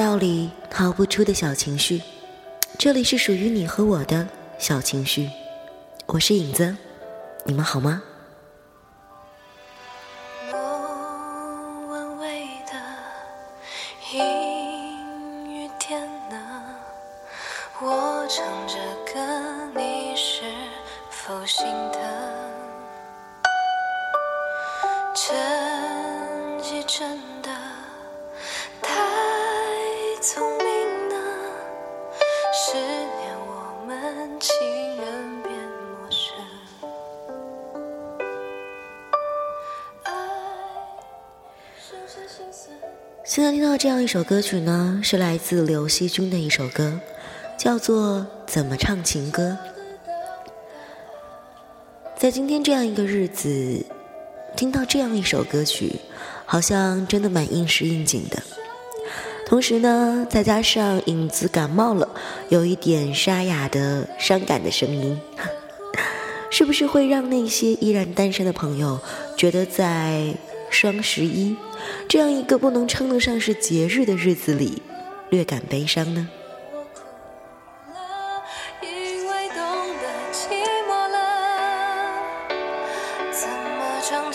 道里逃不出的小情绪，这里是属于你和我的小情绪。我是影子，你们好吗？我唱着歌现在听到这样一首歌曲呢，是来自刘惜君的一首歌，叫做《怎么唱情歌》。在今天这样一个日子，听到这样一首歌曲，好像真的蛮应时应景的。同时呢，再加上影子感冒了，有一点沙哑的伤感的声音，是不是会让那些依然单身的朋友觉得在？双十一，这样一个不能称得上是节日的日子里，略感悲伤呢。唱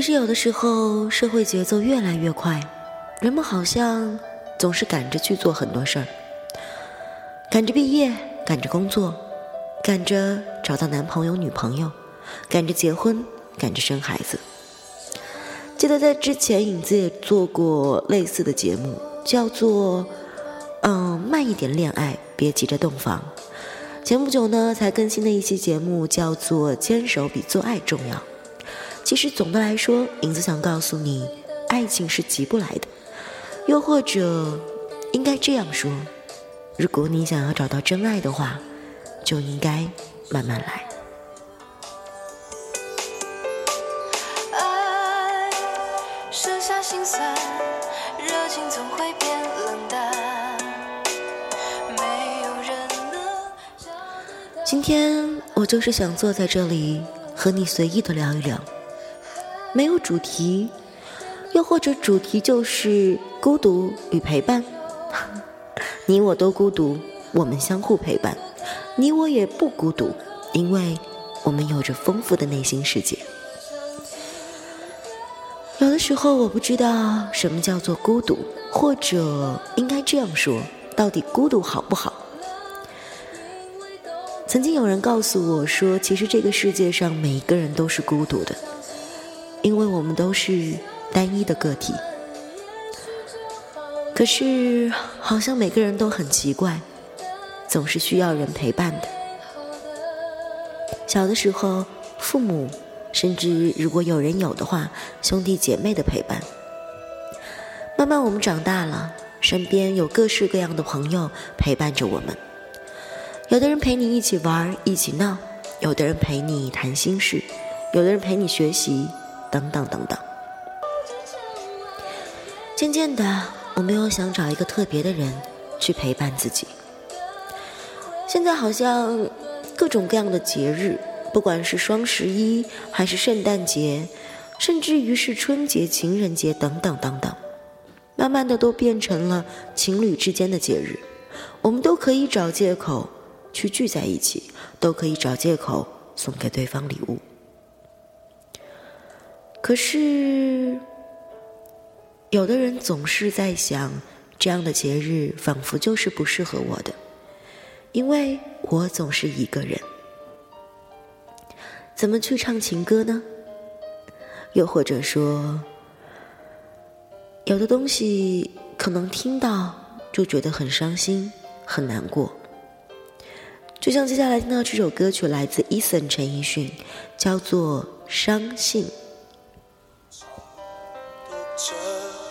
其实有的时候，社会节奏越来越快，人们好像总是赶着去做很多事儿，赶着毕业，赶着工作，赶着找到男朋友女朋友，赶着结婚，赶着生孩子。记得在之前，影子也做过类似的节目，叫做“嗯，慢一点恋爱，别急着洞房”。前不久呢，才更新的一期节目叫做“牵手比做爱重要”。其实总的来说，影子想告诉你，爱情是急不来的，又或者应该这样说：如果你想要找到真爱的话，就应该慢慢来。爱剩下心酸，热情总会变冷淡。没有人能今天我就是想坐在这里和你随意的聊一聊。没有主题，又或者主题就是孤独与陪伴。你我都孤独，我们相互陪伴。你我也不孤独，因为我们有着丰富的内心世界。有的时候我不知道什么叫做孤独，或者应该这样说，到底孤独好不好？曾经有人告诉我说，其实这个世界上每一个人都是孤独的。因为我们都是单一的个体，可是好像每个人都很奇怪，总是需要人陪伴的。小的时候，父母，甚至如果有人有的话，兄弟姐妹的陪伴。慢慢我们长大了，身边有各式各样的朋友陪伴着我们。有的人陪你一起玩，一起闹；有的人陪你谈心事；有的人陪你学习。等等等等，渐渐的，我没有想找一个特别的人去陪伴自己。现在好像各种各样的节日，不管是双十一还是圣诞节，甚至于是春节、情人节等等等等，慢慢的都变成了情侣之间的节日。我们都可以找借口去聚在一起，都可以找借口送给对方礼物。可是，有的人总是在想，这样的节日仿佛就是不适合我的，因为我总是一个人。怎么去唱情歌呢？又或者说，有的东西可能听到就觉得很伤心、很难过。就像接下来听到这首歌曲，来自 Eason 陈奕迅，叫做《伤心》。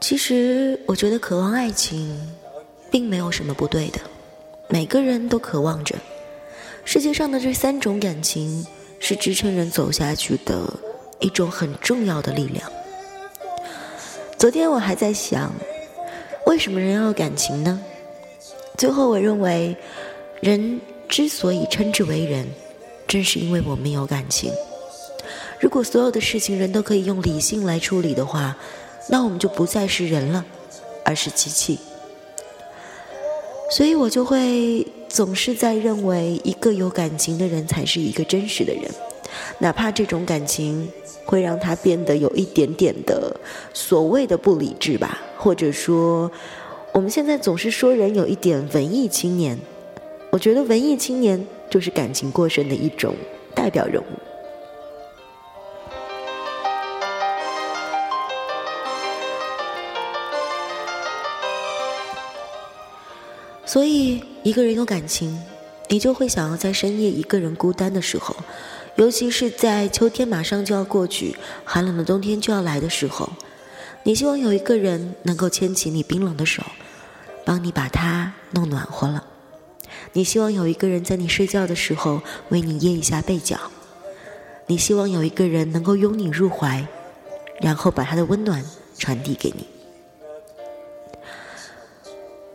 其实，我觉得渴望爱情，并没有什么不对的。每个人都渴望着。世界上的这三种感情，是支撑人走下去的一种很重要的力量。昨天我还在想，为什么人要有感情呢？最后我认为，人之所以称之为人，正是因为我们有感情。如果所有的事情人都可以用理性来处理的话，那我们就不再是人了，而是机器。所以我就会总是在认为，一个有感情的人才是一个真实的人，哪怕这种感情会让他变得有一点点的所谓的不理智吧，或者说，我们现在总是说人有一点文艺青年，我觉得文艺青年就是感情过剩的一种代表人物。所以，一个人有感情，你就会想要在深夜一个人孤单的时候，尤其是在秋天马上就要过去、寒冷的冬天就要来的时候，你希望有一个人能够牵起你冰冷的手，帮你把它弄暖和了；你希望有一个人在你睡觉的时候为你掖一下被角；你希望有一个人能够拥你入怀，然后把他的温暖传递给你。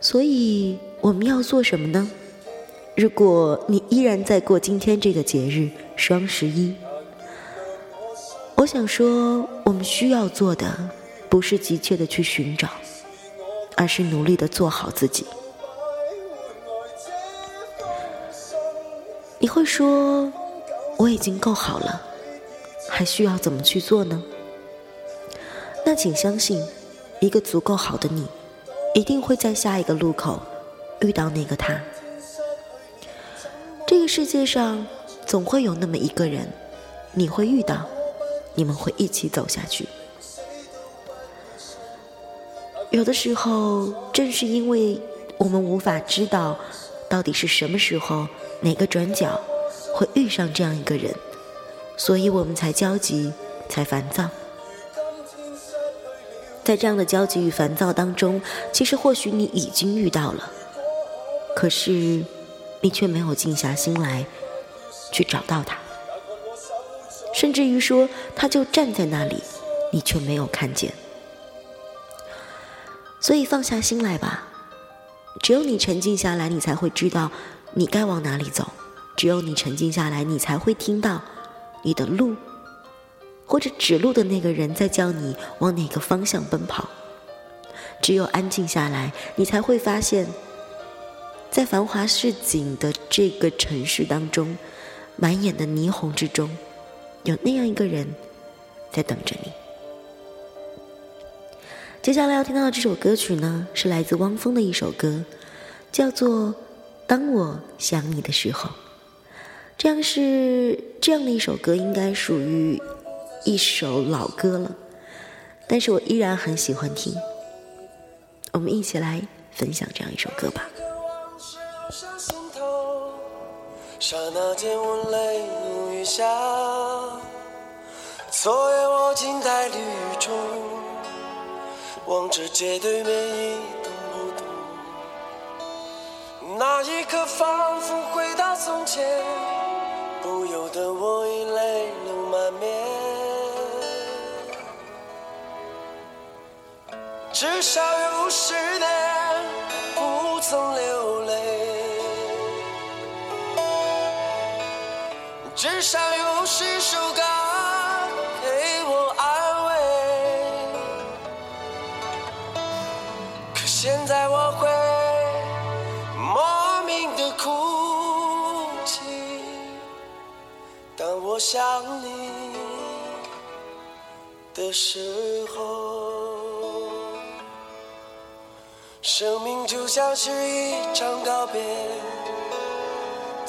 所以。我们要做什么呢？如果你依然在过今天这个节日双十一，我想说，我们需要做的不是急切的去寻找，而是努力的做好自己。你会说，我已经够好了，还需要怎么去做呢？那请相信，一个足够好的你，一定会在下一个路口。遇到那个他，这个世界上总会有那么一个人，你会遇到，你们会一起走下去。有的时候，正是因为我们无法知道到底是什么时候、哪个转角会遇上这样一个人，所以我们才焦急、才烦躁。在这样的焦急与烦躁当中，其实或许你已经遇到了。可是，你却没有静下心来去找到他，甚至于说，他就站在那里，你却没有看见。所以放下心来吧，只有你沉静下来，你才会知道你该往哪里走；只有你沉静下来，你才会听到你的路，或者指路的那个人在叫你往哪个方向奔跑。只有安静下来，你才会发现。在繁华市井的这个城市当中，满眼的霓虹之中，有那样一个人在等着你。接下来要听到的这首歌曲呢，是来自汪峰的一首歌，叫做《当我想你的时候》。这样是这样的一首歌，应该属于一首老歌了，但是我依然很喜欢听。我们一起来分享这样一首歌吧。刹那间，我泪如雨下。昨夜我静待绿洲，望着街对面一动不动。那一刻，仿佛回到从前，不由得我已泪流满面。至少有十年至少有十首歌给我安慰，可现在我会莫名的哭泣。当我想你的时候，生命就像是一场告别。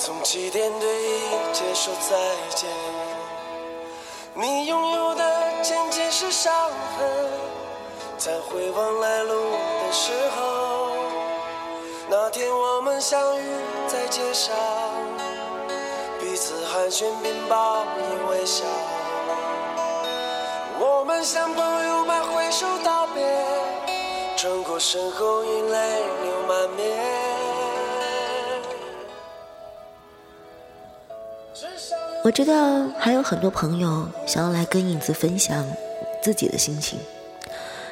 从起点对一切说再见，你拥有的仅仅是伤痕，在回望来路的时候，那天我们相遇在街上，彼此寒暄并报以微笑。我们像朋友般挥手道别，转过身后已泪流满面。我知道还有很多朋友想要来跟影子分享自己的心情。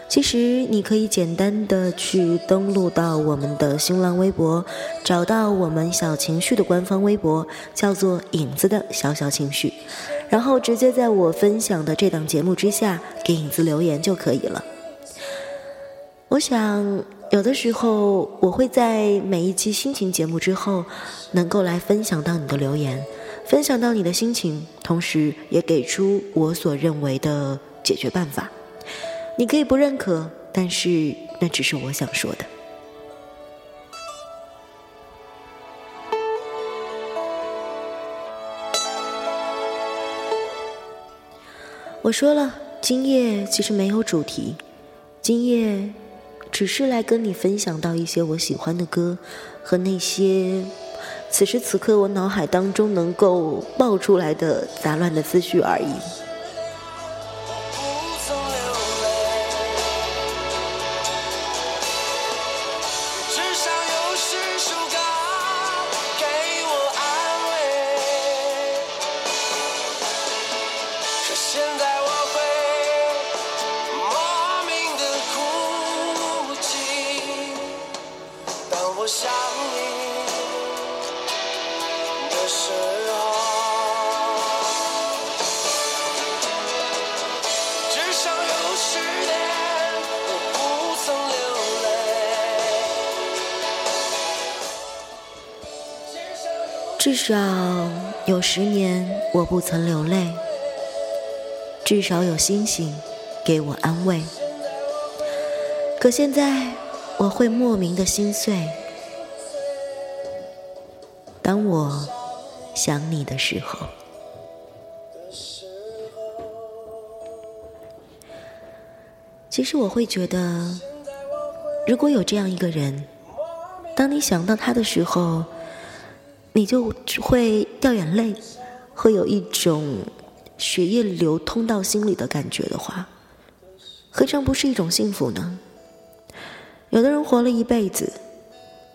其实你可以简单的去登录到我们的新浪微博，找到我们小情绪的官方微博，叫做“影子的小小情绪”，然后直接在我分享的这档节目之下给影子留言就可以了。我想有的时候我会在每一期心情节目之后，能够来分享到你的留言，分享到你的心情，同时也给出我所认为的解决办法。你可以不认可，但是那只是我想说的。我说了，今夜其实没有主题，今夜只是来跟你分享到一些我喜欢的歌和那些此时此刻我脑海当中能够爆出来的杂乱的思绪而已。至少有十年我不曾流泪，至少有星星给我安慰。可现在我会莫名的心碎，当我想你的时候。其实我会觉得，如果有这样一个人，当你想到他的时候。你就会掉眼泪，会有一种血液流通到心里的感觉的话，何尝不是一种幸福呢？有的人活了一辈子，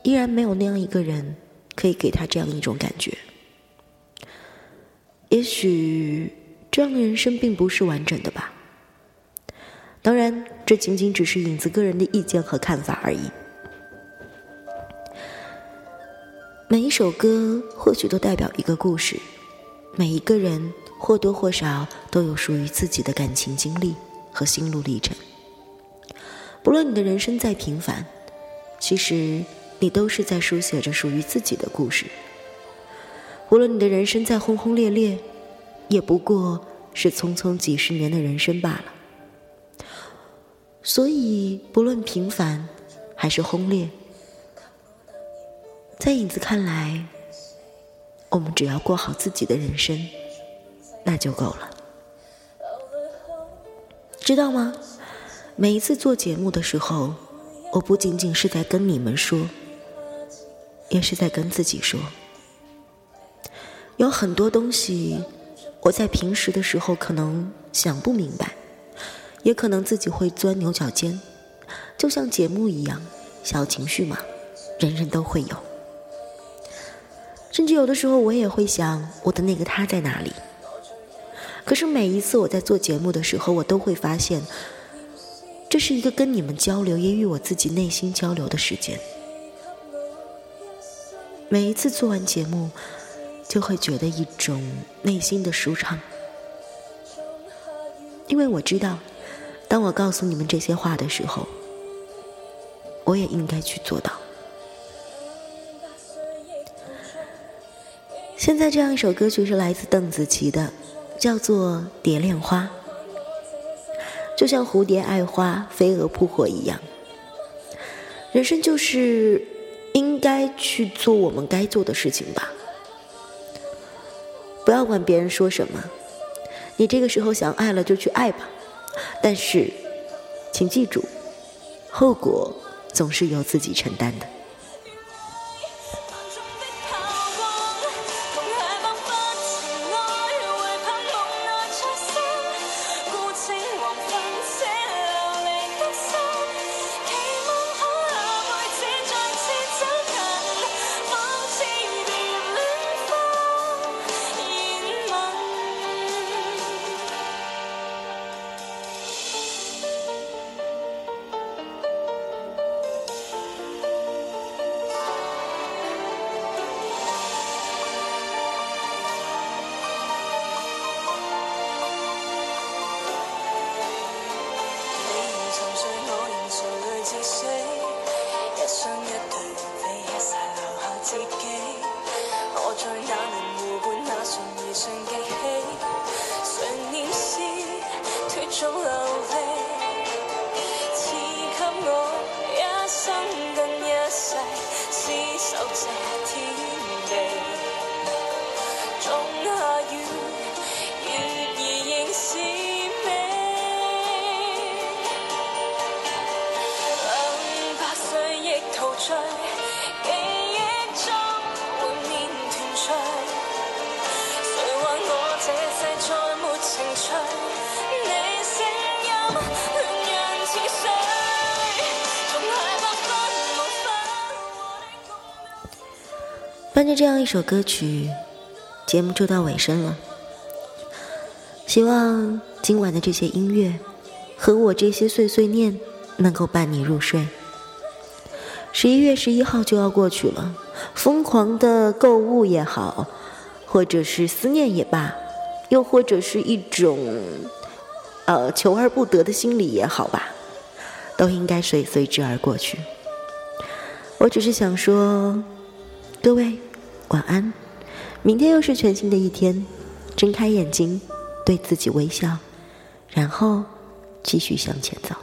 依然没有那样一个人可以给他这样一种感觉。也许这样的人生并不是完整的吧。当然，这仅仅只是影子个人的意见和看法而已。每一首歌或许都代表一个故事，每一个人或多或少都有属于自己的感情经历和心路历程。不论你的人生再平凡，其实你都是在书写着属于自己的故事。无论你的人生再轰轰烈烈，也不过是匆匆几十年的人生罢了。所以，不论平凡还是轰烈。在影子看来，我们只要过好自己的人生，那就够了。知道吗？每一次做节目的时候，我不仅仅是在跟你们说，也是在跟自己说。有很多东西，我在平时的时候可能想不明白，也可能自己会钻牛角尖，就像节目一样，小情绪嘛，人人都会有。甚至有的时候，我也会想，我的那个他在哪里？可是每一次我在做节目的时候，我都会发现，这是一个跟你们交流，也与我自己内心交流的时间。每一次做完节目，就会觉得一种内心的舒畅，因为我知道，当我告诉你们这些话的时候，我也应该去做到。现在这样一首歌曲是来自邓紫棋的，叫做《蝶恋花》。就像蝴蝶爱花，飞蛾扑火一样，人生就是应该去做我们该做的事情吧。不要管别人说什么，你这个时候想爱了就去爱吧。但是，请记住，后果总是由自己承担的。醉，记忆中满面团聚。谁话我这世再没情趣？你声音暖人似水，从来不分无法和你共流。伴着这样一首歌曲，节目就到尾声了。希望今晚的这些音乐和我这些碎碎念能够伴你入睡。十一月十一号就要过去了，疯狂的购物也好，或者是思念也罢，又或者是一种呃求而不得的心理也好吧，都应该随随之而过去。我只是想说，各位晚安，明天又是全新的一天，睁开眼睛，对自己微笑，然后继续向前走。